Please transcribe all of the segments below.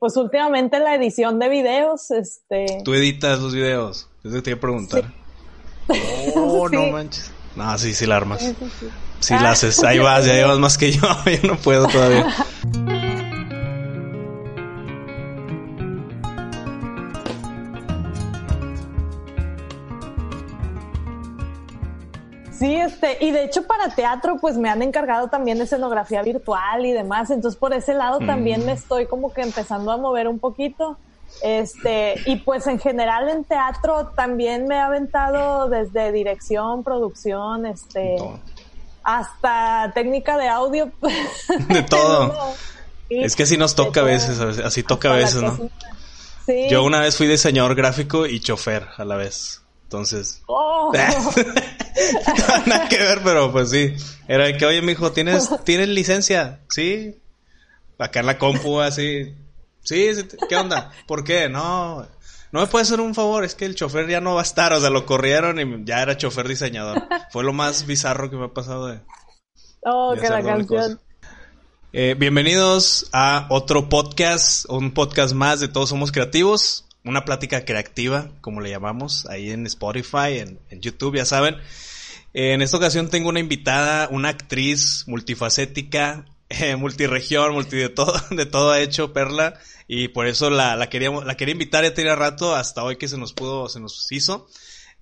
Pues últimamente la edición de videos, este. ¿Tú editas los videos? Eso te iba a preguntar. Sí. Oh, Sí. no manches. No, sí, sí la armas. Sí, sí, sí. Sí la haces. Ahí vas, ya llevas más que yo. Yo no puedo todavía. Sí, este, y de hecho para teatro pues me han encargado también de escenografía virtual y demás, entonces por ese lado también me estoy como que empezando a mover un poquito. Este, y pues en general en teatro también me he aventado desde dirección, producción, este, hasta técnica de audio. De todo. No, sí, Es que así nos toca a veces, así toca a veces, ¿no? Sí. Yo una vez fui diseñador gráfico y chofer a la vez. Entonces, Oh. nada que ver, pero pues sí. Era de que, oye, mijo, ¿tienes, ¿tienes licencia? Sí. Acá en la compu, así. Sí, ¿qué onda? ¿Por qué? No. No me puedes hacer un favor, es que el chofer ya no va a estar, o sea, lo corrieron y ya era chofer diseñador. Fue lo más bizarro que me ha pasado de, Oh, de que la canción. Eh, bienvenidos a otro podcast, un podcast más de Todos Somos Creativos, una plática creativa, como le llamamos, ahí en Spotify, en, en YouTube, ya saben. En esta ocasión tengo una invitada, una actriz multifacética, eh, multiregión, multi de todo, de todo ha hecho Perla, y por eso la, la queríamos, la quería invitar ya tenía rato, hasta hoy que se nos pudo, se nos hizo.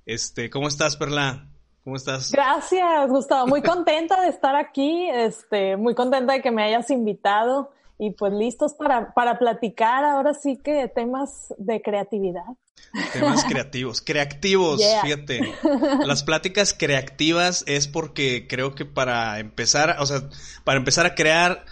Este, ¿cómo estás, Perla? ¿Cómo estás? Gracias, Gustavo. Muy contenta de estar aquí, este, muy contenta de que me hayas invitado y pues listos para, para platicar ahora sí que temas de creatividad. Temas creativos. Creativos, Yeah. fíjate. Las pláticas creativas es porque creo que para empezar, o sea, para empezar a crear,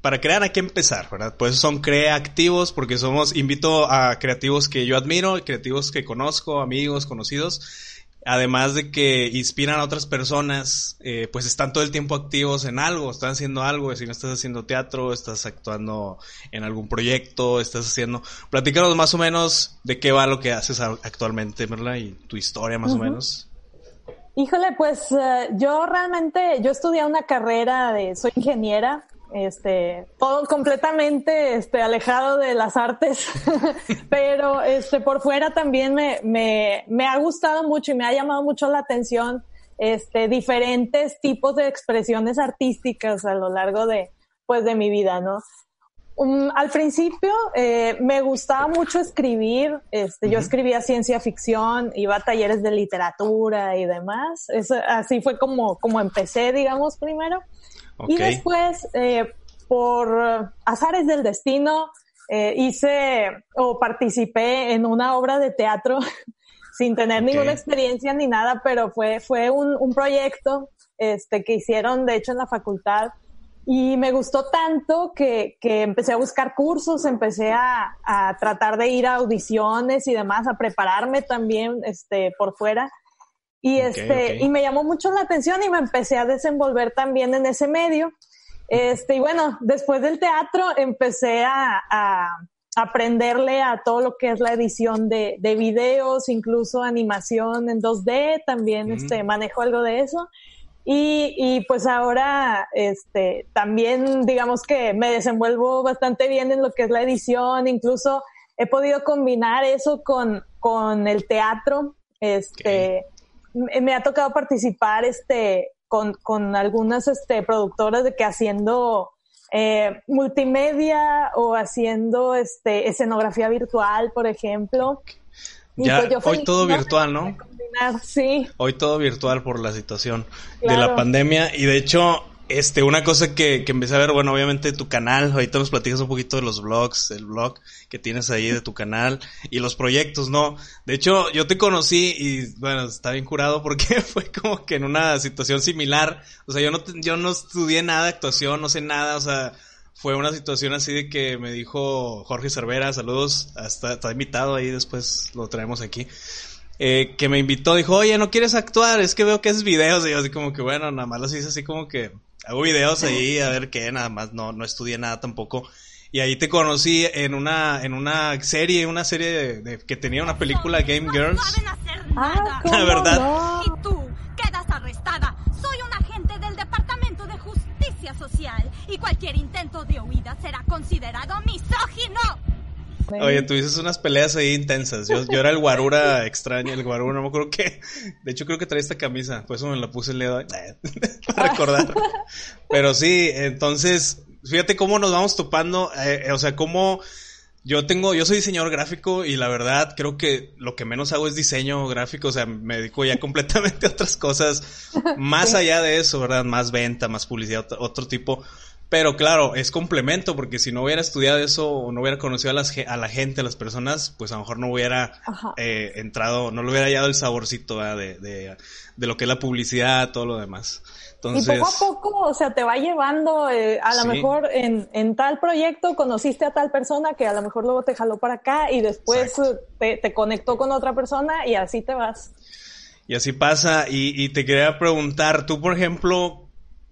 para crear hay que empezar, ¿verdad? Pues son creativos porque somos, invito a creativos que yo admiro, creativos que conozco, amigos, conocidos. Además de que inspiran a otras personas, eh, pues están todo el tiempo activos en algo, están haciendo algo, si no estás haciendo teatro, estás actuando en algún proyecto, estás haciendo... Platícanos más o menos de qué va lo que haces actualmente, Merla, y tu historia más o menos. Híjole, pues eh, yo realmente, yo estudié una carrera de, soy ingeniera, este, todo completamente, este, alejado de las artes, pero, este, por fuera también me, me, me ha gustado mucho y me ha llamado mucho la atención, este, diferentes tipos de expresiones artísticas a lo largo de, pues, de mi vida, ¿no? Um, al principio eh, me gustaba mucho escribir, este, yo escribía ciencia ficción, iba a talleres de literatura y demás. Eso, así fue como, como empecé, digamos, primero. Y después, eh, por eh, azares del destino, eh, hice o participé en una obra de teatro sin tener ninguna experiencia ni nada, pero fue, fue un, un proyecto este, que hicieron, de hecho, en la facultad. Y me gustó tanto que, que empecé a buscar cursos, empecé a, a tratar de ir a audiciones y demás, a prepararme también este, por fuera. Y, Ok, este, ok. y me llamó mucho la atención y me empecé a desenvolver también en ese medio. Este, y bueno, después del teatro empecé a, a aprenderle a todo lo que es la edición de, de videos, incluso animación en 2D, también Mm. este, manejo algo de eso. Y, y pues ahora, este, también digamos que me desenvuelvo bastante bien en lo que es la edición, incluso he podido combinar eso con, con el teatro, este, me me ha tocado participar, este, con, con algunas, este, productoras de que haciendo, eh, multimedia o haciendo, este, escenografía virtual, por ejemplo. Y Ya, pues hoy todo virtual, ¿no? combinar, Sí. Hoy todo virtual por la situación de la pandemia. Y de hecho, este, una cosa que, que empecé a ver, bueno, obviamente tu canal, ahorita nos platicas un poquito de los vlogs, el blog que tienes ahí de tu canal y los proyectos, ¿no? De hecho, yo te conocí y, bueno, está bien curado porque fue como que en una situación similar. O sea, yo no, yo no estudié nada actuación, no sé nada, o sea, fue una situación así de que me dijo Jorge Cervera, saludos, hasta está invitado ahí, después lo traemos aquí. Eh, que me invitó, dijo, oye, ¿no quieres actuar? Es que veo que haces videos. Y yo así como que, bueno, nada más los hice así como que hago videos ahí, a ver qué, nada más, no, no estudié nada tampoco. Y ahí te conocí en una, en una serie, una serie de, que tenía una película Game Girls. Ah, La verdad. Y tú quedas arrestada. Soy un agente del Departamento de Justicia Social y cualquier intento de huida será considerado misógino. Oye, tú dices unas peleas ahí intensas. Yo, yo era el guarura extraño, el guarura, no me acuerdo qué. De hecho, creo que trae esta camisa, por eso me la puse el dedo para recordar. Pero sí, entonces, fíjate cómo nos vamos topando, eh, o sea, cómo yo tengo, yo soy diseñador gráfico y la verdad creo que lo que menos hago es diseño gráfico, o sea, me dedico ya completamente a otras cosas, más allá de eso, ¿verdad? Más venta, más publicidad, otro, otro tipo. Pero claro, es complemento, porque si no hubiera estudiado eso o no hubiera conocido a, las, a la gente, a las personas, pues a lo mejor no hubiera eh, entrado, no le hubiera hallado el saborcito de, de, de, lo que es la publicidad, todo lo demás. Entonces, y poco a poco, o sea, te va llevando, eh, a lo Sí. mejor en, en tal proyecto conociste a tal persona que a lo mejor luego te jaló para acá y después eh, te, te conectó con otra persona y así te vas. Y así pasa. Y, y te quería preguntar, tú, por ejemplo,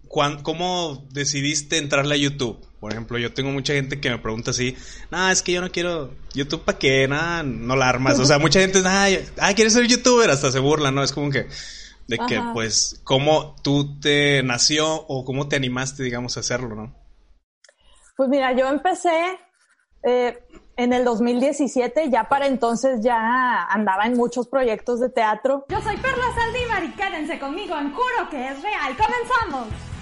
¿cómo decidiste entrarle a YouTube? Por ejemplo, yo tengo mucha gente que me pregunta así, nah, es que yo no quiero YouTube para qué, nah, no la armas. O sea, mucha gente, ah, ah, ¿quieres ser youtuber? Hasta se burla, ¿no? Es como que, de que, pues, cómo tú te nació o cómo te animaste, digamos, a hacerlo, ¿no? Pues mira, yo empecé eh, en el 2017, ya para entonces ya andaba en muchos proyectos de teatro. Yo soy Perla Saldívar y quédense conmigo en Juro que es real. ¡Comenzamos!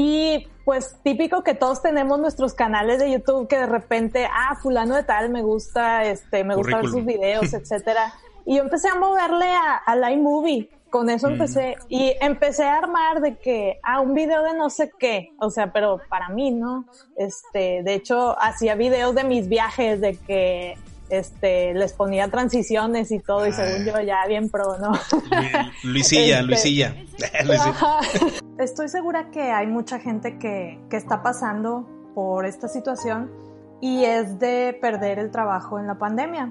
Y pues típico que todos tenemos nuestros canales de YouTube que de repente, ah, fulano de tal me gusta, este, me gusta ver sus videos, etcétera. Y yo empecé a moverle a, a iMovie. Con eso Mm. empecé. Y empecé a armar de que, ah, un video de no sé qué. O sea, pero para mí, ¿no? Este, de hecho, hacía videos de mis viajes, de que, este, les ponía transiciones y todo. Y Ah. según yo, ya bien pro, ¿no? Lu- Luisilla, Este- Luisilla. Estoy segura que hay mucha gente que, que está pasando por esta situación y es de perder el trabajo en la pandemia.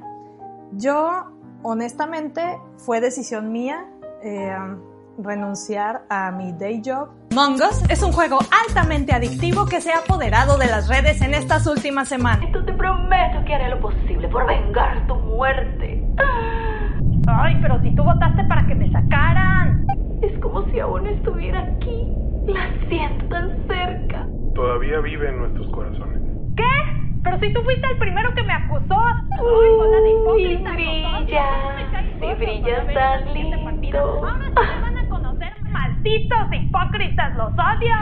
Yo, honestamente, fue decisión mía eh, renunciar a mi day job. Among Us es un juego altamente adictivo que se ha apoderado de las redes en estas últimas semanas. Esto te prometo que haré lo posible por vengar tu muerte. Ay, pero si tú votaste para que me sacaran. Es como si aún estuviera aquí. La siento tan cerca. Todavía vive en nuestros corazones. ¿Qué? Pero si tú fuiste el primero que me acusó. Ay, bola de Uy, hipócritas, brillas. gordos, brillas tan ¿quién te lindo. partida? Ahora me van a malditos hipócritas, los odio.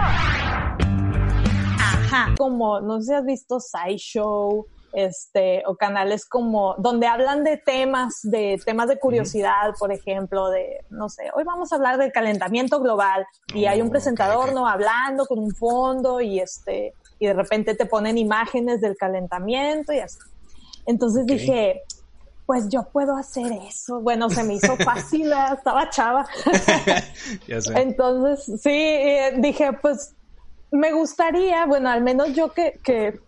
Ajá. Como, no sé si has visto SciShow, este, o canales como, donde hablan de temas, de temas de curiosidad, por ejemplo, de, no sé, hoy vamos a hablar del calentamiento global y hay un presentador. ¿no? Hablando con un fondo y este, y de repente te ponen imágenes del calentamiento y así. Entonces dije, pues yo puedo hacer eso. Bueno, se me hizo fácil, estaba chava. ya sé. Entonces, sí, eh, dije, pues me gustaría, bueno, al menos yo que, que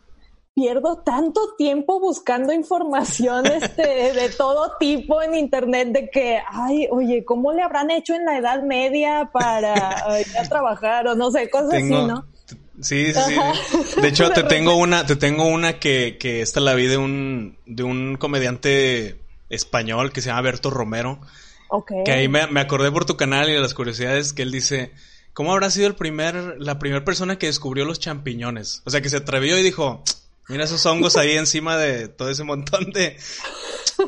pierdo tanto tiempo buscando información este, de todo tipo en internet de que, ay, oye, ¿cómo le habrán hecho en la Edad Media para eh, ir a trabajar o no sé, cosas Tengo- así, ¿no? Sí, sí, sí. De hecho, te tengo una, te tengo una que, que esta la vi de un, de un comediante español que se llama Berto Romero. Ok. Que ahí me, me acordé por tu canal y de las curiosidades que él dice, ¿cómo habrá sido el primer, la primera persona que descubrió los champiñones? O sea, que se atrevió y dijo, mira esos hongos ahí encima de todo ese montón de...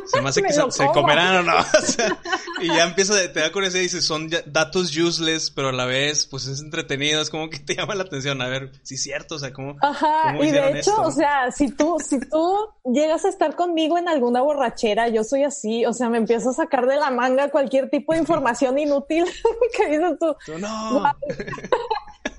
Se me hace que se, comerán o no. O sea, y ya empieza, te da curiosidad y dice, son datos useless, pero a la vez, pues es entretenido, es como que te llama la atención. A ver, sí es cierto, o sea, ¿cómo, Ajá, cómo y de hecho, esto? o sea, si tú, si tú llegas a estar conmigo en alguna borrachera, yo soy así, o sea, me empiezo a sacar de la manga cualquier tipo de información inútil que dices tú. Tú, no.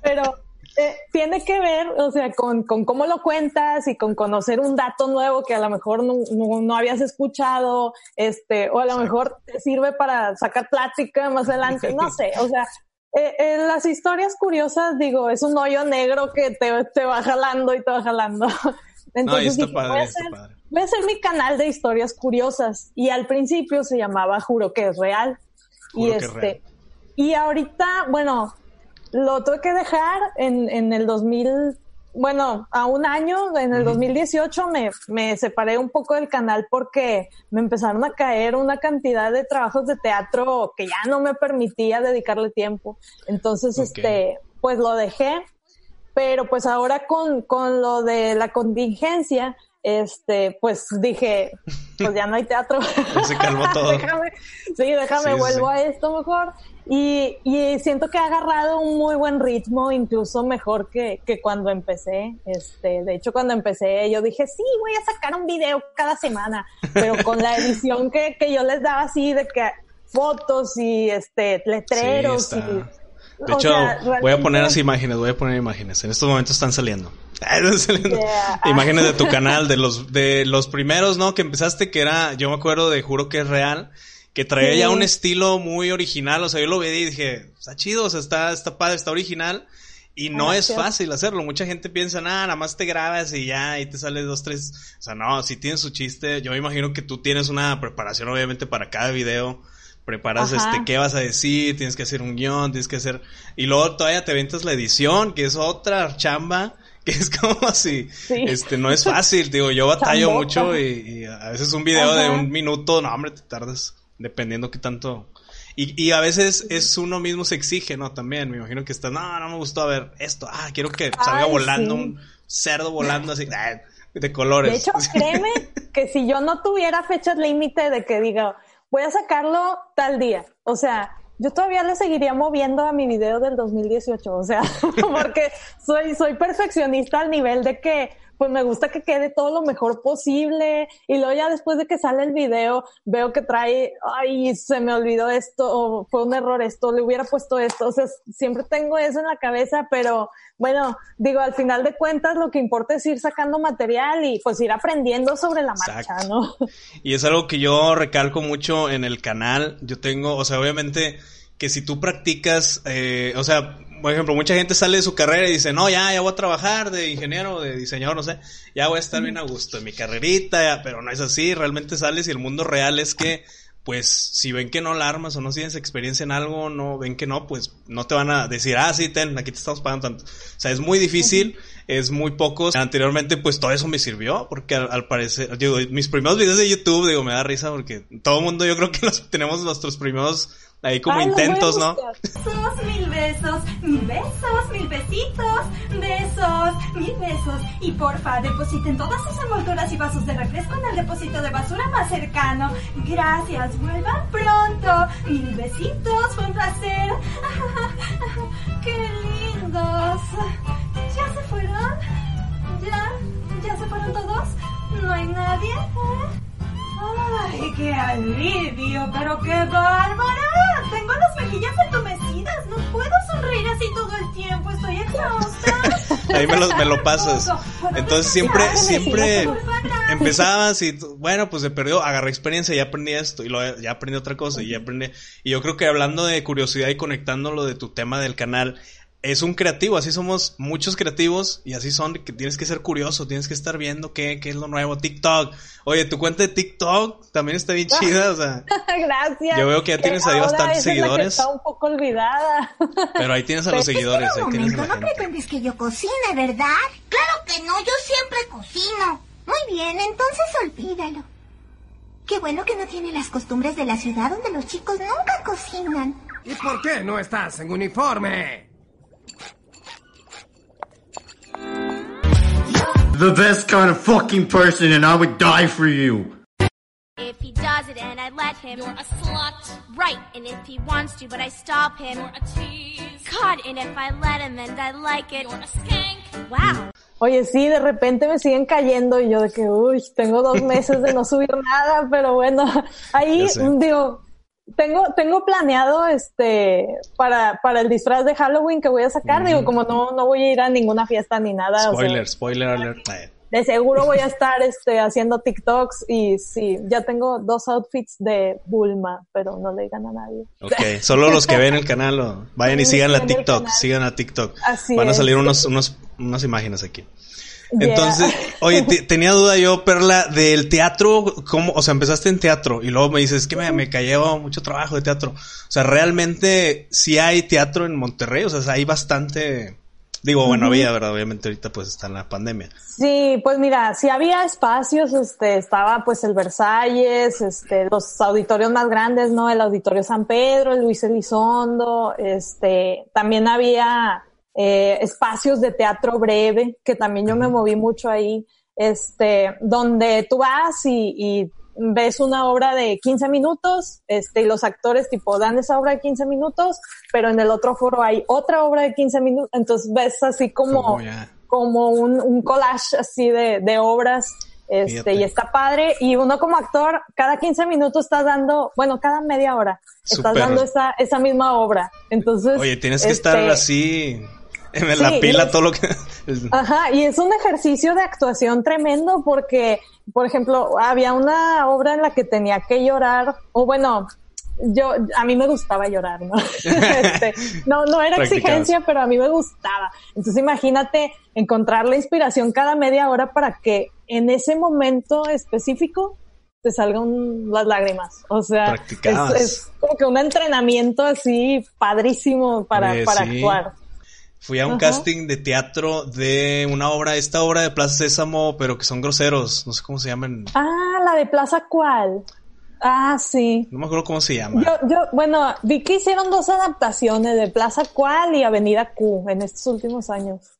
Pero eh, tiene que ver, o sea, con, con cómo lo cuentas y con conocer un dato nuevo que a lo mejor no, no, habías escuchado, este, o a lo mejor te sirve para sacar plática más adelante, no sé, o sea, eh, eh, las historias curiosas, digo, es un hoyo negro que te, te va jalando y te va jalando. Entonces dije, voy, a hacer, voy a hacer mi canal de historias curiosas y al principio se llamaba Juro que es real. y este, y ahorita, bueno, lo tuve que dejar en, en el 2000, bueno, a un año, en el 2018 me, me separé un poco del canal porque me empezaron a caer una cantidad de trabajos de teatro que ya no me permitía dedicarle tiempo. Entonces, este, pues lo dejé. Pero pues ahora con, con lo de la contingencia, este, pues dije, pues ya no hay teatro. se calmó todo. sí, déjame, vuelvo a esto mejor. Y, y, siento que ha agarrado un muy buen ritmo, incluso mejor que, que cuando empecé. Este, de hecho, cuando empecé, yo dije, sí, voy a sacar un video cada semana, pero con la edición que, que yo les daba así de que fotos y este letreros y de hecho, voy a poner así imágenes, voy a poner imágenes. En estos momentos están saliendo. Imágenes de tu canal, de los, de los primeros, ¿no? Que empezaste, que era, yo me acuerdo de Juro que es real, que traía ya un estilo muy original. O sea, yo lo vi y dije, está chido, o sea, está, está padre, está original. Y no es fácil hacerlo. Mucha gente piensa, nada, nada más te grabas y ya, y te sale dos, tres. O sea, no, si tienes su chiste, yo me imagino que tú tienes una preparación, obviamente, para cada video preparas este qué vas a decir, tienes que hacer un guion, tienes que hacer y luego todavía te ventas la edición, que es otra chamba, que es como así, este no es fácil, digo, yo batallo mucho y, a veces un video de un minuto, no, hombre, te tardas dependiendo qué tanto y, y a veces es uno mismo se exige, ¿no? También, me imagino que estás, no, no me gustó a ver esto, ah, quiero que salga volando un cerdo volando así, de colores. De hecho, créeme que si yo no tuviera fechas límite de que diga, voy a sacarlo tal día. O sea, yo todavía le seguiría moviendo a mi video del 2018, o sea, porque soy, soy perfeccionista al nivel de que pues me gusta que quede todo lo mejor posible. Y luego ya después de que sale el video veo que trae, ay, se me olvidó esto o fue un error esto, le hubiera puesto esto, o sea, siempre tengo eso en la cabeza, pero bueno, digo, al final de cuentas lo que importa es ir sacando material y pues ir aprendiendo sobre la marcha, ¿no? Y es algo que yo recalco mucho en el canal, yo tengo, o sea, obviamente que si tú practicas, eh, o sea, por ejemplo, mucha gente sale de su carrera y dice, no, ya, ya voy a trabajar de ingeniero, de diseñador, no sé, ya voy a estar bien a gusto en mi carrerita, pero no es así, realmente sales y el mundo real es que, pues, si ven que no la armas o no tienes experiencia en algo, no ven que no, pues, no te van a decir, ah, sí, ten, aquí te estamos pagando tanto. O sea, es muy difícil, es muy pocos. Anteriormente, pues, todo eso me sirvió, porque al, parecer, digo, mis primeros videos de YouTube, digo, me da risa porque todo el mundo yo creo que los, tenemos nuestros primeros Ahí como intentos, ¿no? Besos, mil besos, mil besos, mil besitos, besos, mil besos. Y porfa, depositen todas sus envolturas y vasos de refresco en el depósito de basura más cercano. Gracias, vuelvan pronto. Mil besitos, fue un placer. ¡Qué lindos! ¿Ya se fueron? ¿Ya? ¿Ya se fueron todos? ¿No hay nadie? ¿Eh? ¡Ay, qué alivio! ¡Pero qué bárbara! Tengo las mejillas entumecidas. No puedo sonreír así todo el tiempo. Estoy exhausta. Ahí me lo, me lo pasas. Entonces siempre, siempre empezabas y bueno, pues se perdió, agarré experiencia, ya aprendí esto y luego ya aprendí otra cosa y ya aprendí. Y yo creo que hablando de curiosidad y conectando lo de tu tema del canal, es un creativo, así somos muchos creativos y así son que tienes que ser curioso, tienes que estar viendo qué, qué es lo nuevo. TikTok, oye, tu cuenta de TikTok también está bien chida, o sea. Gracias. Yo veo que ya tienes ahí bastantes seguidores. está un poco olvidada. Pero ahí tienes a los seguidores. Ahí tienes no pretendes que yo cocine, ¿verdad? Claro que no, yo siempre cocino. Muy bien, entonces olvídalo. Qué bueno que no tiene las costumbres de la ciudad donde los chicos nunca cocinan. ¿Y por qué no estás en uniforme? The best kind of fucking person and I would die for you. If he does it and I let him, you're a slut. Right, and if he wants to, but I stop him, you're a tease. God, and if I let him and I like it, you're a skank. Wow. Oye, sí, de repente me siguen cayendo y yo de que, uy, tengo dos meses de no subir nada, pero bueno, ahí digo, tengo, tengo planeado este para, para el disfraz de Halloween que voy a sacar. Digo, como no, no voy a ir a ninguna fiesta ni nada. Spoiler, spoiler alert. De seguro voy a estar este haciendo TikToks y sí, ya tengo dos outfits de Bulma, pero no le digan a nadie. Ok, solo los que ven el canal o vayan y sigan la TikTok, sigan a TikTok. Van a salir unos, unos, unas imágenes aquí. Entonces, oye, tenía duda yo, Perla, del teatro, ¿cómo? O sea, empezaste en teatro y luego me dices que me, me cayó mucho trabajo de teatro. O sea, realmente sí hay teatro en Monterrey, o sea, hay bastante... Digo, bueno, había, ¿verdad? Obviamente ahorita pues está en la pandemia. Sí, pues mira, sí había espacios, este, estaba pues el Versalles, este, los auditorios más grandes, ¿no? El Auditorio San Pedro, el Luis Elizondo, este, también había eh, espacios de teatro breve, que también yo me moví mucho ahí, este, donde tú vas y, y ves una obra de 15 minutos, este, y los actores tipo dan esa obra de 15 minutos, pero en el otro foro hay otra obra de 15 minutos, entonces ves así como, como un, un, collage así de, de obras, este, y está padre, y uno como actor, cada 15 minutos estás dando, bueno, cada media hora, estás dando esa, esa misma obra, entonces. Oye, tienes que estar este, así, en la pila todo lo que... Ajá, y es un ejercicio de actuación tremendo porque, por ejemplo, había una obra en la que tenía que llorar, o bueno, yo, a mí me gustaba llorar, ¿no? este, no, no era exigencia, pero a mí me gustaba. Entonces imagínate encontrar la inspiración cada media hora para que en ese momento específico te salgan las lágrimas. O sea, es, es, como que un entrenamiento así padrísimo para, para actuar. Fui a un casting de teatro de una obra, esta obra de Plaza Sésamo, pero que son groseros, no sé cómo se llaman. Ah, la de Plaza cuál. Ah, sí. No me acuerdo cómo se llama. Yo, yo, bueno, vi que hicieron dos adaptaciones de Plaza Cual y Avenida Q en estos últimos años.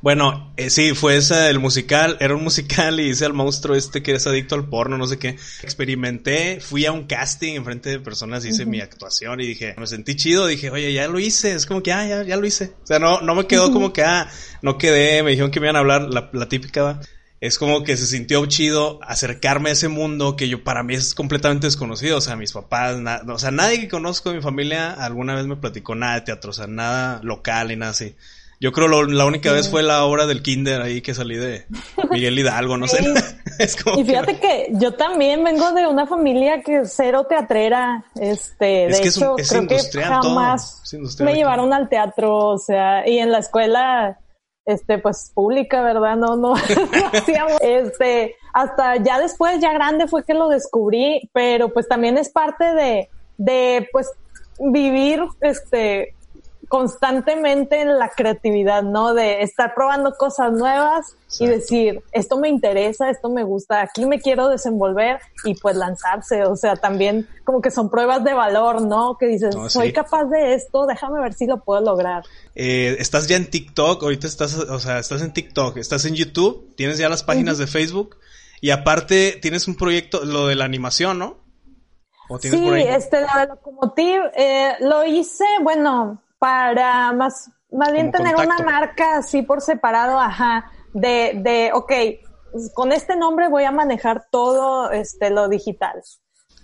Bueno, eh, sí, fue ese el musical, era un musical y hice al monstruo este que es adicto al porno, no sé qué. Experimenté, fui a un casting en frente de personas, hice mi actuación y dije, me sentí chido, dije, oye, ya lo hice, es como que, ah, ya, ya lo hice. O sea, no, no me quedó como que, ah, no quedé, me dijeron que me iban a hablar, la, la típica, ¿va? es como que se sintió chido acercarme a ese mundo que yo para mí es completamente desconocido. O sea, mis papás, o sea, nadie que conozco de mi familia alguna vez me platicó nada de teatro, o sea, nada local y nada así. Yo creo lo, la única vez fue la obra del Kinder ahí que salí de Miguel Hidalgo, no sé. es como y fíjate que... yo también vengo de una familia que es cero teatrera. Este, es de que hecho, es, creo que jamás me llevaron al teatro, o sea, y en la escuela, este, pues pública, ¿verdad? No, no, este, hasta ya después, ya grande fue que lo descubrí, pero pues también es parte de, de, pues, vivir, este, constantemente en la creatividad, ¿no? De estar probando cosas nuevas y decir, esto me interesa, esto me gusta, aquí me quiero desenvolver y pues lanzarse. O sea, también como que son pruebas de valor, ¿no? Que dices, soy capaz de esto, déjame ver si lo puedo lograr. Eh, estás ya en TikTok, ahorita estás, o sea, estás en TikTok, estás en YouTube, tienes ya las páginas de Facebook y aparte tienes un proyecto, lo de la animación, ¿no? sí, este, lo de Locomotive, eh, lo hice, bueno, para más, más bien tener una marca así por separado, ajá, de, de, ok, con este nombre voy a manejar todo este, lo digital.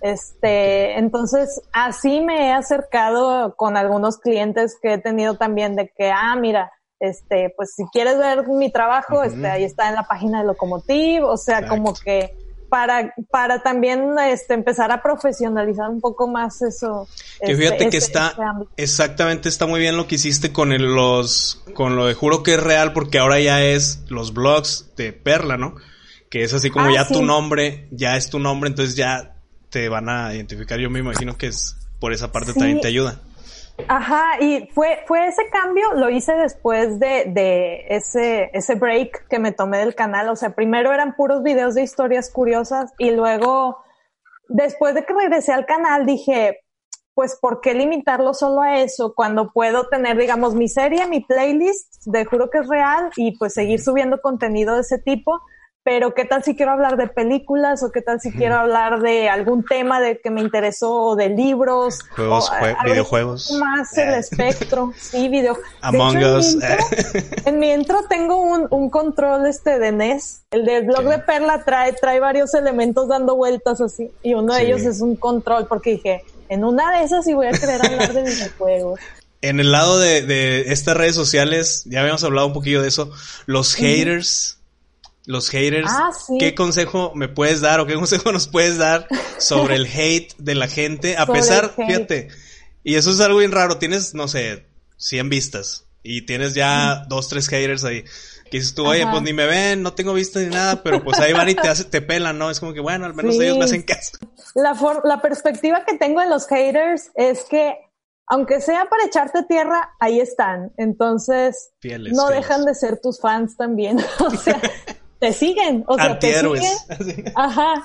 Este, entonces, así me he acercado con algunos clientes que he tenido también de que, ah, mira, este, pues si quieres ver mi trabajo, este, ahí está en la página de Locomotive, o sea, como que para, para también este, empezar a profesionalizar un poco más eso. Que este, fíjate que está, exactamente, está muy bien lo que hiciste con el, los, con lo de juro que es real, porque ahora ya es los blogs de Perla, ¿no? Que es así como ah, ya tu nombre, ya es tu nombre, entonces ya te van a identificar. Yo me imagino que es por esa parte también te ayuda. Ajá, y fue, fue ese cambio, lo hice después de, de ese, ese break que me tomé del canal. O sea, primero eran puros videos de historias curiosas y luego, después de que regresé al canal, dije, pues, ¿por qué limitarlo solo a eso cuando puedo tener, digamos, mi serie, mi playlist de Juro que es real y pues seguir subiendo contenido de ese tipo? Pero qué tal si quiero hablar de películas o qué tal si quiero hablar de algún tema de que me interesó o de libros juegos videojuegos. más el eh. espectro. Sí video. Among Us. en mi, intro, tengo un, un, control este de NES el del blog de Perla trae trae varios elementos dando vueltas así y uno de ellos es un control porque dije en una de esas sí voy a querer hablar de videojuegos. En el lado de, de estas redes sociales, ya habíamos hablado un poquillo de eso, los haters, los haters, Ah, sí. ¿qué consejo me puedes dar o qué consejo nos puedes dar sobre el hate de la gente? A Sobre pesar, fíjate, y eso es algo bien raro, tienes, no sé, 100 vistas y tienes ya dos, tres haters ahí. Que dices tú, oye, Ajá. pues ni me ven, no tengo vistas ni nada, pero pues ahí van y te, hace, te pelan, ¿no? Es como que, bueno, al menos Sí. ellos me hacen caso. La, for- la perspectiva que tengo en los haters es que, aunque sea para echarte tierra, ahí están. Entonces, Fieles, no fieles. dejan de ser tus fans también. o sea, te siguen. O sea, te siguen. Ajá.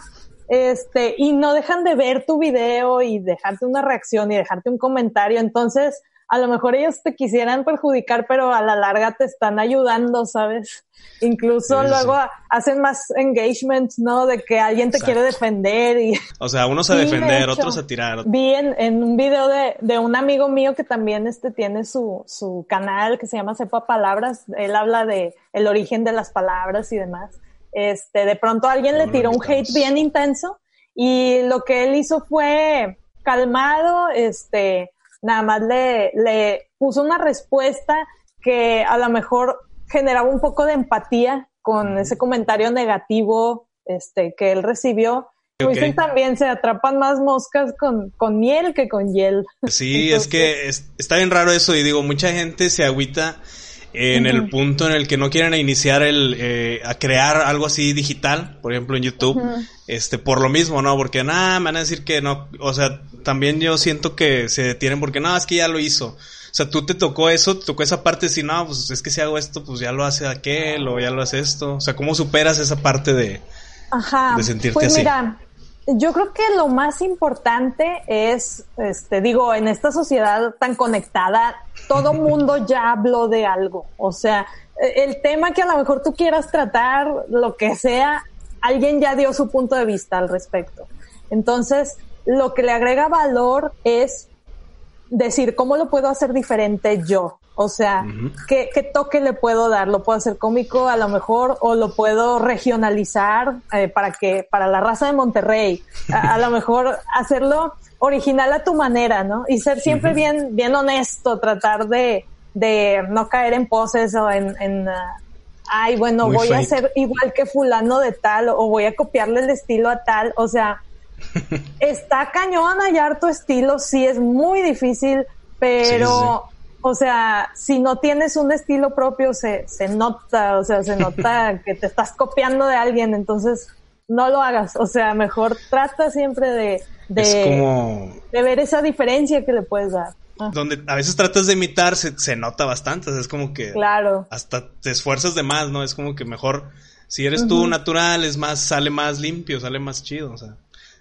Este, y no dejan de ver tu video y dejarte una reacción y dejarte un comentario. Entonces, a lo mejor ellos te quisieran perjudicar, pero a la larga te están ayudando, ¿sabes? Incluso Sí, sí, luego hacen más engagements, ¿no? De que alguien te Exacto. quiere defender y O sea, unos a Sí, defender, otros a tirar. vi en, en un video de, de un amigo mío que también este tiene su, su canal que se llama Sepa Palabras. Él habla de el origen de las palabras y demás. Este, de pronto alguien le tiró un hate bien intenso y lo que él hizo fue calmado, este, nada más le, le puso una respuesta que a lo mejor generaba un poco de empatía con ese comentario negativo, este, que él recibió. Dicen también, se atrapan más moscas con, con miel que con hiel. Sí, es que es- está bien raro eso y digo, mucha gente se agüita en el punto en el que no quieren iniciar el eh, a crear algo así digital, por ejemplo en YouTube, este por lo mismo, ¿no? Porque nada, me van a decir que no, o sea, también yo siento que se detienen porque no, es que ya lo hizo. O sea, tú te tocó eso, te tocó esa parte decir, no, pues es que si hago esto, pues ya lo hace aquel o ya lo hace esto. O sea, ¿cómo superas esa parte de, Ajá. de sentirte pues así? mira, yo creo que lo más importante es, este, digo, en esta sociedad tan conectada, todo mundo ya habló de algo. O sea, eh, el tema que a lo mejor tú quieras tratar, lo que sea, alguien ya dio su punto de vista al respecto. Entonces, lo que le agrega valor es decir, ¿cómo lo puedo hacer diferente yo? O sea. ¿qué, qué toque le puedo dar? ¿Lo puedo hacer cómico a lo mejor o lo puedo regionalizar eh, para que, para la raza de Monterrey? A, a lo mejor hacerlo original a tu manera, ¿no? Y ser siempre bien, bien honesto, tratar de, de no caer en poses o en, en ah, ay, bueno, Muy voy a ser igual que fulano de tal o voy a copiarle el estilo a tal, o sea, está cañón hallar tu estilo, sí es muy difícil, pero, o sea, si no tienes un estilo propio, se, se nota, o sea, se nota que te estás copiando de alguien, entonces no lo hagas, o sea, mejor trata siempre de, de, es como de ver esa diferencia que le puedes dar. Ah, donde a veces tratas de imitar, se, se nota bastante, o sea, es como que Claro. hasta te esfuerzas de más, ¿no? Es como que mejor, si eres tú natural, es más, sale más limpio, sale más chido, o sea,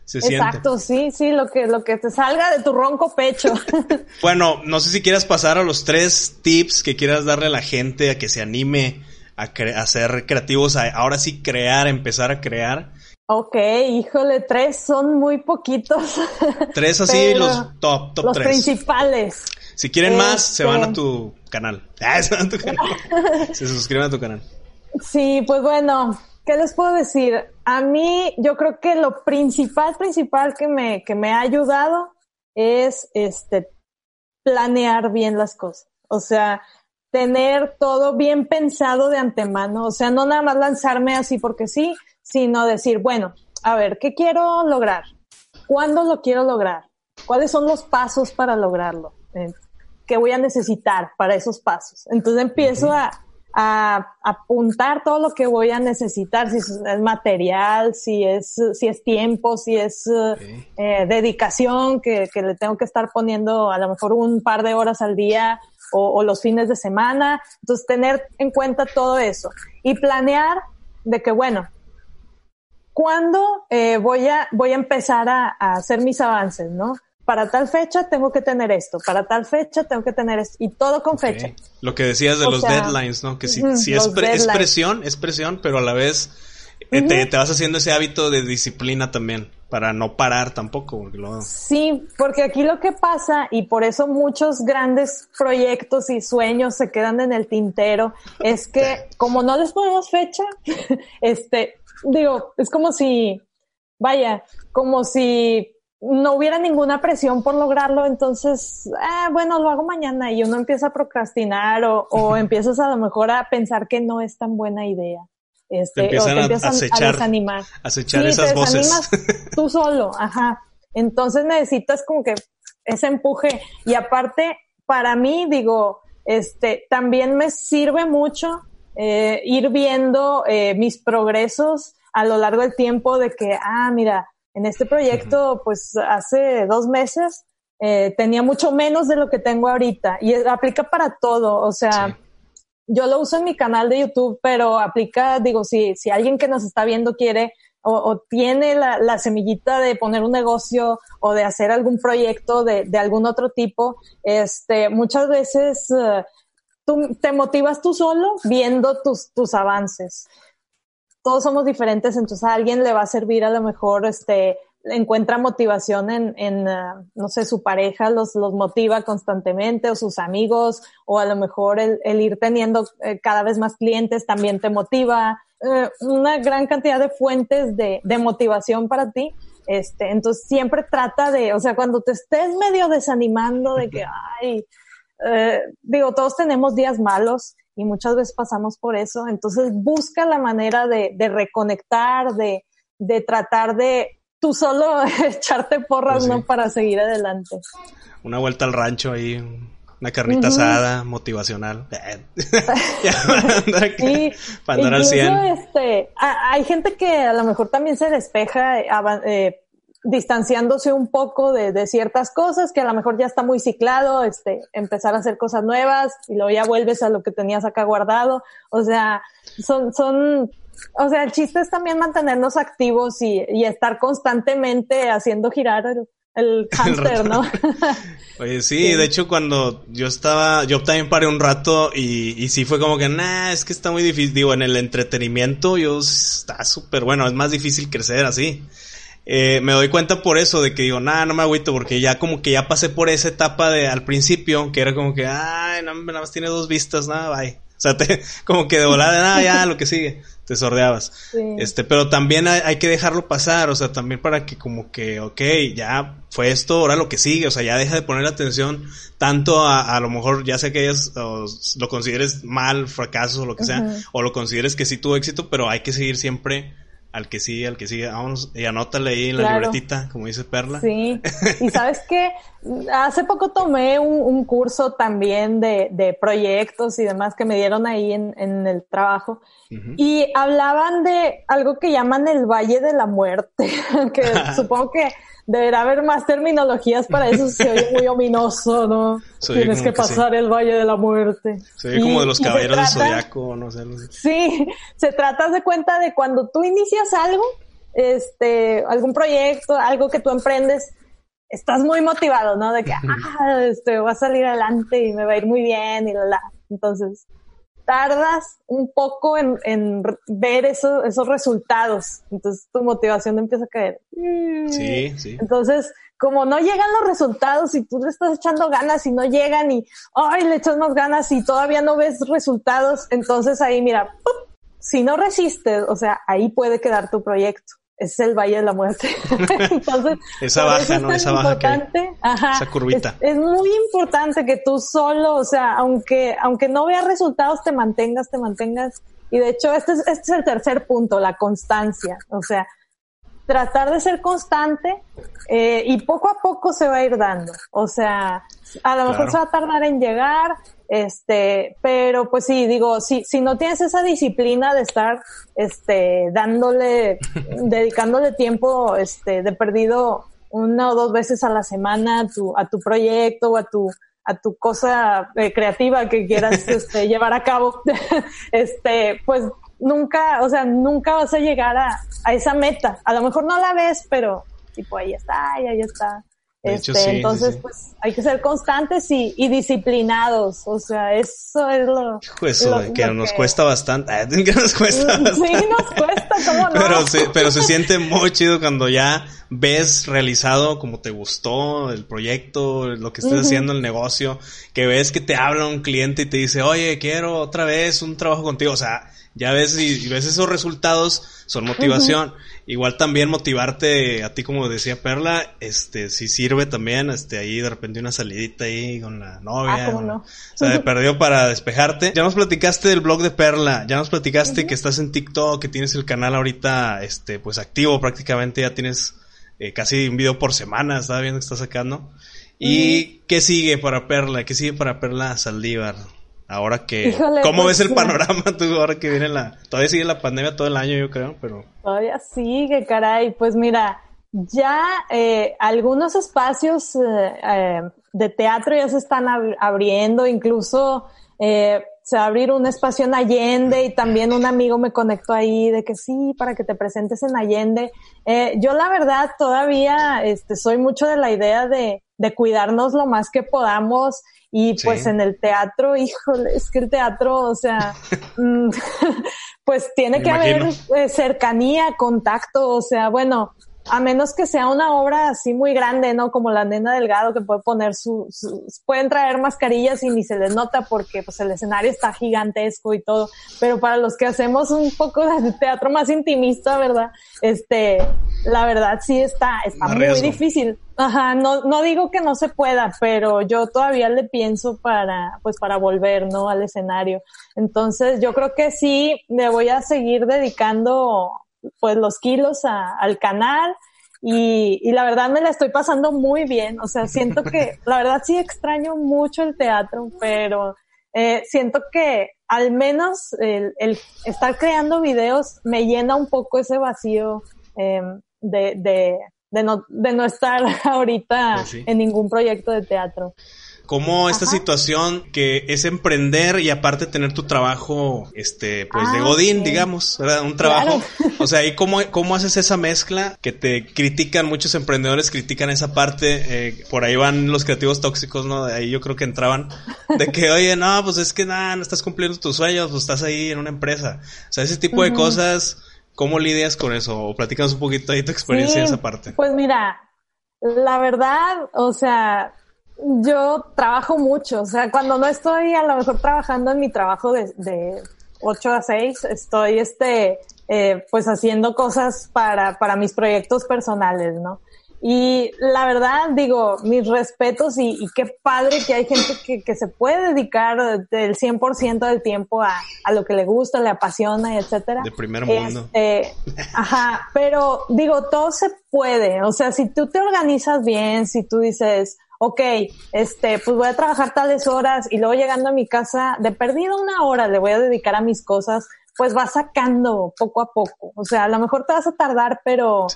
se siente. Exacto, sí, sí, lo que, lo que te salga de tu ronco pecho. Bueno, no sé si quieras pasar a los tres tips que quieras darle a la gente a que se anime a, cre- a ser creativos, a ahora sí crear, empezar a crear. ok, híjole, tres son muy poquitos. Tres así, los top, top los tres. principales. Si quieren más, se Este- van a tu canal. Ah, se van a tu canal. se suscriben a tu canal. Sí, pues bueno, ¿qué les puedo decir? A mí, yo creo que lo principal, principal que me, que me ha ayudado es este planear bien las cosas. O sea, tener todo bien pensado de antemano. O sea, no nada más lanzarme así porque sí, sino decir, bueno, a ver, ¿qué quiero lograr? ¿Cuándo lo quiero lograr? ¿Cuáles son los pasos para lograrlo? Eh, ¿Qué voy a necesitar para esos pasos? Entonces empiezo a, a apuntar todo lo que voy a necesitar, si es material, si es, si es tiempo, si es eh, eh, dedicación que, que le tengo que estar poniendo a lo mejor un par de horas al día o, o los fines de semana. Entonces tener en cuenta todo eso y planear de que, bueno, ¿cuándo eh, voy, a, voy a empezar a, a hacer mis avances, no? Para tal fecha tengo que tener esto, para tal fecha tengo que tener esto, y todo con fecha. Lo que decías de O los sea, deadlines, ¿no? Que si, es, presión, es presión, pero a la vez eh, te, te vas haciendo ese hábito de disciplina también, para no parar tampoco, porque. Sí, porque aquí lo que pasa, y por eso muchos grandes proyectos y sueños se quedan en el tintero, es que como no les ponemos fecha, este, digo, es como si, vaya, como si no hubiera ninguna presión por lograrlo, entonces, ah, bueno, lo hago mañana y uno empieza a procrastinar o, o empiezas a lo mejor a pensar que no es tan buena idea. Este, Te empiezan o te a empiezan a, acechar- desanimar. acechar Sí, esas te voces. desanimas tú solo, ajá. Entonces necesitas como que ese empuje. Y aparte, para mí, digo, este, también me sirve mucho eh, ir viendo eh, mis progresos a lo largo del tiempo de que, ah, mira, en este proyecto, pues hace dos meses eh, tenía mucho menos de lo que tengo ahorita. Y aplica para todo, o sea, yo lo uso en mi canal de YouTube, pero aplica, digo, si, si alguien que nos está viendo quiere o, o tiene la, la semillita de poner un negocio o de hacer algún proyecto de, de algún otro tipo, este, muchas veces eh, tú te motivas tú solo viendo tus, tus avances. Todos somos diferentes, entonces a alguien le va a servir a lo mejor, este, encuentra motivación en, en eh, no sé, su pareja los, los motiva constantemente o sus amigos o a lo mejor el, el ir teniendo eh, cada vez más clientes también te motiva. Eh, una gran cantidad de fuentes de, de motivación para ti. Este, entonces siempre trata de, o sea, cuando te estés medio desanimando de que, ay, eh, digo, todos tenemos días malos y muchas veces pasamos por eso. Entonces busca la manera de, de reconectar, de, de tratar de tú solo echarte porras, Pues sí. ¿no? Para seguir adelante. Una vuelta al rancho ahí, una carnita asada, motivacional. Ya, para andar, al incluso, 100. este, a- hay gente que a lo mejor también se despeja eh, distanciándose un poco de, de ciertas cosas que a lo mejor ya está muy ciclado, este, empezar a hacer cosas nuevas y luego ya vuelves a lo que tenías acá guardado. O sea, son, son, o sea, el chiste es también mantenernos activos y, y estar constantemente haciendo girar el, el hámster, ¿no? Oye, sí, de hecho cuando yo estaba, yo también paré un rato y, y sí fue como que, nah, es que está muy difícil, digo, en el entretenimiento yo está súper bueno, es más difícil crecer así. Eh, me doy cuenta por eso de que digo, nah, no me agüito porque ya como que ya pasé por esa etapa de al principio, que era como que, ay, no, nada más tiene dos vistas, nada, bye. O sea, te, como que de volada, nada, ya, lo que sigue, te sordeabas. Sí. Este, pero también hay, hay que dejarlo pasar, o sea, también para que como que, ok, ya fue esto, ahora lo que sigue, o sea, ya deja de poner atención tanto a, a lo mejor, ya sé que ellas o, lo consideres mal, fracaso o lo que sea, o lo consideres que sí tuvo éxito, pero hay que seguir siempre al que sigue, al que sigue, vamos, y anótale ahí en la Claro. libretita, como dice Perla. Sí, y sabes que hace poco tomé un, un curso también de, de proyectos y demás que me dieron ahí en, en el trabajo y hablaban de algo que llaman el Valle de la Muerte, que supongo que deberá haber más terminologías para eso, se oye muy ominoso, ¿no? Oye Tienes que que sí. pasar el Valle de la Muerte. Se ve como de los caballeros del zodiaco, no sé. así. Sí, se trata de cuenta de cuando tú inicias algo, este, algún proyecto, algo que tú emprendes, estás muy motivado, ¿no? De que, ah, este, va a salir adelante y me va a ir muy bien y la, la. Entonces, tardas un poco en, en ver eso, esos resultados. Entonces, tu motivación empieza a caer. Sí, sí. Entonces, como no llegan los resultados y tú le estás echando ganas y no llegan y, ay, le echas más ganas y todavía no ves resultados, entonces ahí mira, ¡pup! si no resistes, o sea, ahí puede quedar tu proyecto. Es el Valle de la Muerte. entonces, Esa baja, es ¿no? Esa baja que ajá, Esa curvita. Es, es muy importante que tú solo, o sea, aunque, aunque no veas resultados, te mantengas, te mantengas. Y de hecho, este es, este es el tercer punto, la constancia. O sea, tratar de ser constante eh, y poco a poco se va a ir dando. O sea, a lo mejor Claro. se va a tardar en llegar, este, pero pues sí, digo, si, si no tienes esa disciplina de estar, este, dándole, dedicándole tiempo, este, de perdido una o dos veces a la semana a tu, a tu proyecto o a tu, a tu cosa eh, creativa que quieras este, llevar a cabo, este, pues nunca, o sea, nunca vas a llegar a, a esa meta. A lo mejor no la ves, pero tipo ahí está, y ahí está. Este, entonces, pues hay que ser constantes y, y, disciplinados. O sea, eso es lo, eso, que nos cuesta bastante. que nos cuesta bastante. Sí, nos cuesta, ¿cómo no? Pero se, pero se siente muy chido cuando ya ves realizado como te gustó el proyecto, lo que estás haciendo, el negocio, que ves que te habla un cliente y te dice, oye, quiero otra vez un trabajo contigo. O sea, ya ves y, ves esos resultados, son motivación. Igual también motivarte a ti, como decía Perla, este, si sirve también, este, ahí de repente una salidita ahí con la novia. Ah, no? O sea, de perdió para despejarte. Ya nos platicaste del blog de Perla, ya nos platicaste que estás en TikTok, que tienes el canal ahorita, este, pues activo prácticamente, ya tienes eh, casi un video por semana, estaba viendo que estás sacando. ¿Y qué sigue para Perla? ¿Qué sigue para Perla Saldívar? Ahora que... ¿Cómo pues, ves el panorama tú ahora que viene la... Todavía sigue la pandemia todo el año, yo creo, pero... Todavía sigue, caray. Pues mira, ya eh, algunos espacios eh, eh, de teatro ya se están abriendo, incluso se va a abrir un espacio en Allende y también un amigo me conectó ahí de que sí, para que te presentes en Allende. yo la verdad todavía este, soy mucho de la idea de, de cuidarnos lo más que podamos y pues en el teatro, híjole, es que el teatro, o sea, mm, pues tiene que haber eh, cercanía, contacto, o sea, bueno, a menos que sea una obra así muy grande, ¿no? Como la nena Delgado que puede poner su, pueden traer mascarillas y ni se les nota porque pues el escenario está gigantesco y todo, pero para los que hacemos un poco de teatro más intimista, ¿verdad? Este, la verdad sí está, está muy difícil. Ajá, no, no digo que no se pueda, pero yo todavía le pienso para, pues para volver, ¿no? Al escenario. Entonces yo creo que sí, me voy a seguir dedicando pues los kilos al canal y, y, la verdad me la estoy pasando muy bien. O sea, siento que la verdad sí extraño mucho el teatro, pero eh, siento que al menos el, el, estar creando videos me llena un poco ese vacío eh, de, de, de, no, de no estar ahorita Pues en ningún proyecto de teatro. Cómo esta situación que es emprender y aparte tener tu trabajo, este, pues de Ah, Godín, sí. digamos, ¿verdad? Un trabajo. Claro. O sea, ¿y cómo, cómo haces esa mezcla que te critican, muchos emprendedores critican esa parte, eh, por ahí van los creativos tóxicos, ¿no? De ahí yo creo que entraban, de que, oye, no, pues es que nada, no estás cumpliendo tus sueños, pues estás ahí en una empresa. O sea, ese tipo de cosas, ¿cómo lidias con eso? O platícanos un poquito ahí tu experiencia en esa parte. Pues mira, la verdad, o sea, yo trabajo mucho, o sea, cuando no estoy a lo mejor trabajando en mi trabajo de, de 8 a 6, estoy este, eh, pues haciendo cosas para, para mis proyectos personales, ¿no? Y la verdad, digo, mis respetos y, y qué padre que hay gente que, que se puede dedicar del 100% del tiempo a, a lo que le gusta, le apasiona, y etcétera. De primer mundo. Este, ajá, pero digo, todo se puede. O sea, si tú te organizas bien, si tú dices, ok, este, pues voy a trabajar tales horas y luego llegando a mi casa, de perdido una hora le voy a dedicar a mis cosas, pues vas sacando poco a poco. O sea, a lo mejor te vas a tardar, pero,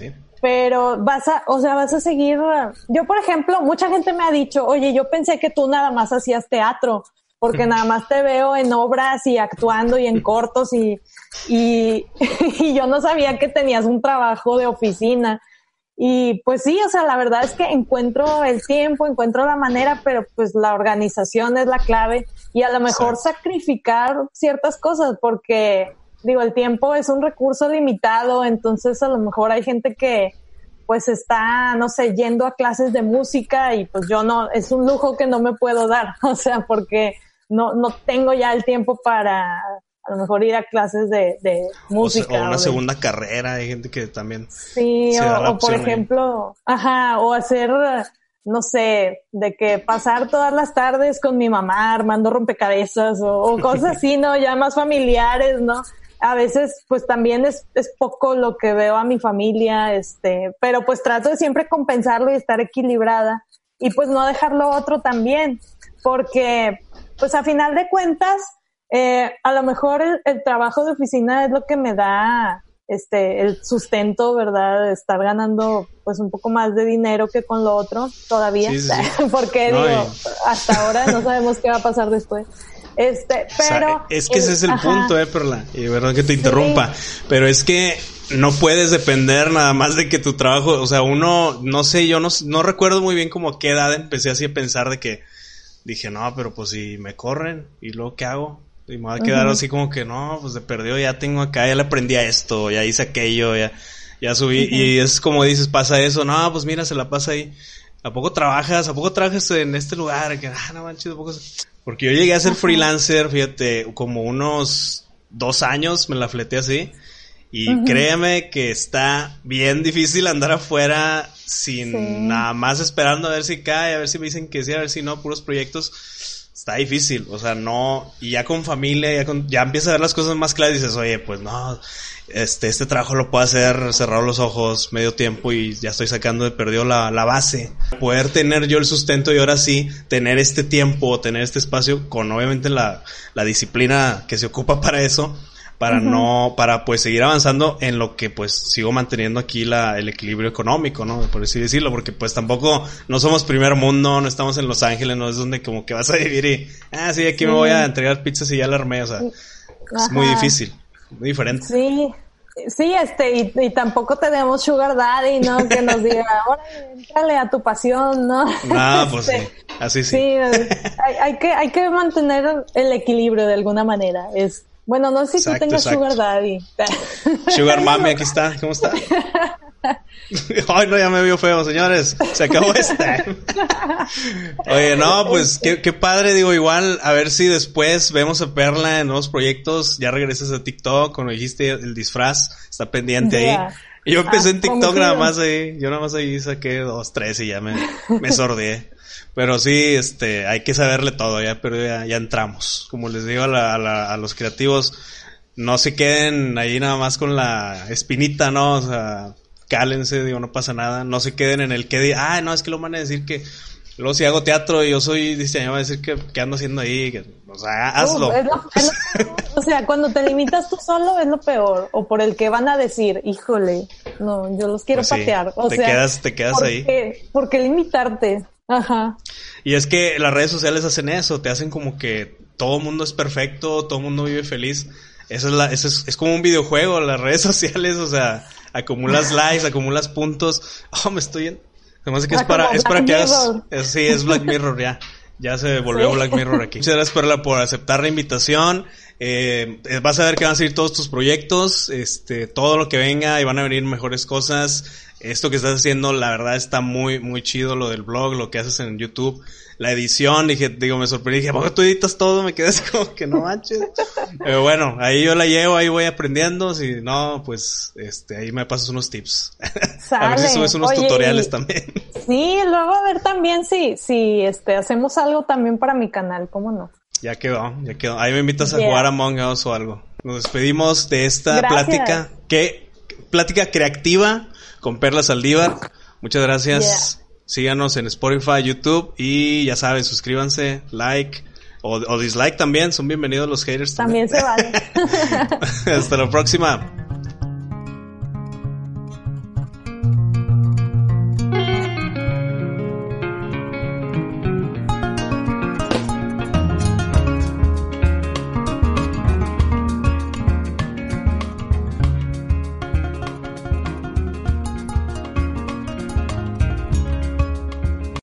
pero vas a, o sea, vas a seguir. Yo, por ejemplo, mucha gente me ha dicho, oye, yo pensé que tú nada más hacías teatro, porque nada más te veo en obras y actuando y en cortos y, y, y yo no sabía que tenías un trabajo de oficina. Y pues sí, o sea, la verdad es que encuentro el tiempo, encuentro la manera, pero pues la organización es la clave. Y a lo mejor sacrificar ciertas cosas porque digo, el tiempo es un recurso limitado, entonces a lo mejor hay gente que pues está, no sé, yendo a clases de música y pues yo no, es un lujo que no me puedo dar, o sea, porque no, no tengo ya el tiempo para a lo mejor ir a clases de, música. o una o de- segunda carrera, hay gente que también... Sí, se da la o, por ahí. ejemplo, ajá, o hacer, no sé, de que pasar todas las tardes con mi mamá armando rompecabezas o, cosas así, ¿no? Ya más familiares, ¿no? A veces, pues también es, es poco lo que veo a mi familia, este, pero pues trato de siempre compensarlo y estar equilibrada y pues no dejar lo otro también, porque pues a final de cuentas, eh, a lo mejor el, el trabajo de oficina es lo que me da este el sustento, ¿verdad? Estar ganando pues un poco más de dinero que con lo otro todavía, Sí, porque No, digo, y- hasta ahora no sabemos qué va a pasar después. Este, O sea, pero es que ese es el ajá. punto, eh, Perla. Y verdad que te interrumpa. Pero es que no puedes depender nada más de que tu trabajo, o sea, uno, no sé, yo no, no recuerdo muy bien como a qué edad empecé así a pensar de que dije, no, pero pues si me corren, ¿y luego qué hago? Y me voy a quedar así como que, no, pues de perdido ya tengo acá, ya le aprendí a esto, ya hice aquello, ya, ya subí. Y es como dices, pasa eso, no, pues mira, se la pasa ahí. ¿A poco trabajas? ¿A poco trabajas en este lugar? Que, ah, no manches, ¿a poco? Porque yo llegué a ser freelancer, fíjate, como unos dos años me la fleté así. Y créeme que está bien difícil andar afuera sin nada más esperando a ver si cae, a ver si me dicen que sí, a ver si no, puros proyectos. Está difícil, o sea, no, y ya con familia, ya, con, ya empiezas a ver las cosas más claras y dices, oye, pues no, este, este trabajo lo puedo hacer cerrado los ojos, medio tiempo y ya estoy sacando de perdido la, la base. Poder tener yo el sustento y ahora sí tener este tiempo, tener este espacio con obviamente la, la disciplina que se ocupa para eso, para no, para pues seguir avanzando en lo que pues sigo manteniendo aquí la, el equilibrio económico, ¿no? Por así decirlo, porque pues tampoco no somos primer mundo, no estamos en Los Ángeles, no es donde como que vas a vivir y, ah, sí, aquí me voy a entregar pizzas y ya la armé, o sea, es muy difícil, muy diferente. Sí. Sí, este, y, y, tampoco tenemos sugar daddy, ¿no? Que nos diga, ahora entrale a tu pasión, ¿no? No, pues sí, así sí. Sí, hay, hay, que, hay que mantener el equilibrio de alguna manera, es bueno, no sé si tú tengas Sugar Daddy. Sugar Mami, aquí está. ¿Cómo está? Ay, no, ya me vio feo, señores. Se acabó esta. Oye, no, pues qué, qué, padre, digo, igual, a ver si después vemos a Perla en nuevos proyectos. Ya regresas a TikTok, cuando dijiste el disfraz, está pendiente ahí. Yo empecé en ah, TikTok nada más ahí, yo nada más ahí saqué dos, tres y ya me, me sordeé. Pero sí, este, hay que saberle todo, ya, pero ya, ya entramos. Como les digo a, la, a, los creativos, no se queden ahí nada más con la espinita, ¿no? O sea, cálense, digo, no pasa nada. No se queden en el que diga, ah, no, es que lo van a decir que, luego si hago teatro y yo soy diseñador, va a decir que, ando haciendo ahí, que, o sea, hazlo. o sea, cuando te limitas tú solo es lo peor, o por el que van a decir, híjole, no, yo los quiero pues patear. O te sea, quedas, te quedas ahí. ¿Por qué limitarte? Ajá. Y es que las redes sociales hacen eso, te hacen como que todo el mundo es perfecto, todo el mundo vive feliz. Eso es, la, eso es, es, como un videojuego, las redes sociales, o sea, acumulas likes, acumulas puntos. Oh, me estoy en... Además que es ah, para, es para que hagas... sí, es Black Mirror ya. Ya se volvió Black Mirror aquí. Muchas gracias Perla por aceptar la invitación. Eh, vas a ver que van a seguir todos tus proyectos, este, todo lo que venga y van a venir mejores cosas esto que estás haciendo, la verdad está muy, muy chido lo del blog, lo que haces en YouTube, la edición, dije, digo, me sorprendí, dije, ¿por qué tú editas todo? Me quedé así como que no manches. Pero bueno, ahí yo la llevo, ahí voy aprendiendo, si no, pues, este, ahí me pasas unos tips. a ver si subes unos tutoriales también. Sí, luego a ver también si, si, este, hacemos algo también para mi canal, ¿cómo no? Ya quedó, ya quedó. Ahí me invitas a jugar a Among Us o algo. Nos despedimos de esta plática. ¿Qué? Plática creativa con Perla Saldívar. Muchas gracias. Síganos en Spotify, YouTube y ya saben, suscríbanse, like o, dislike también. Son bienvenidos los haters también. También se vale. Hasta la próxima.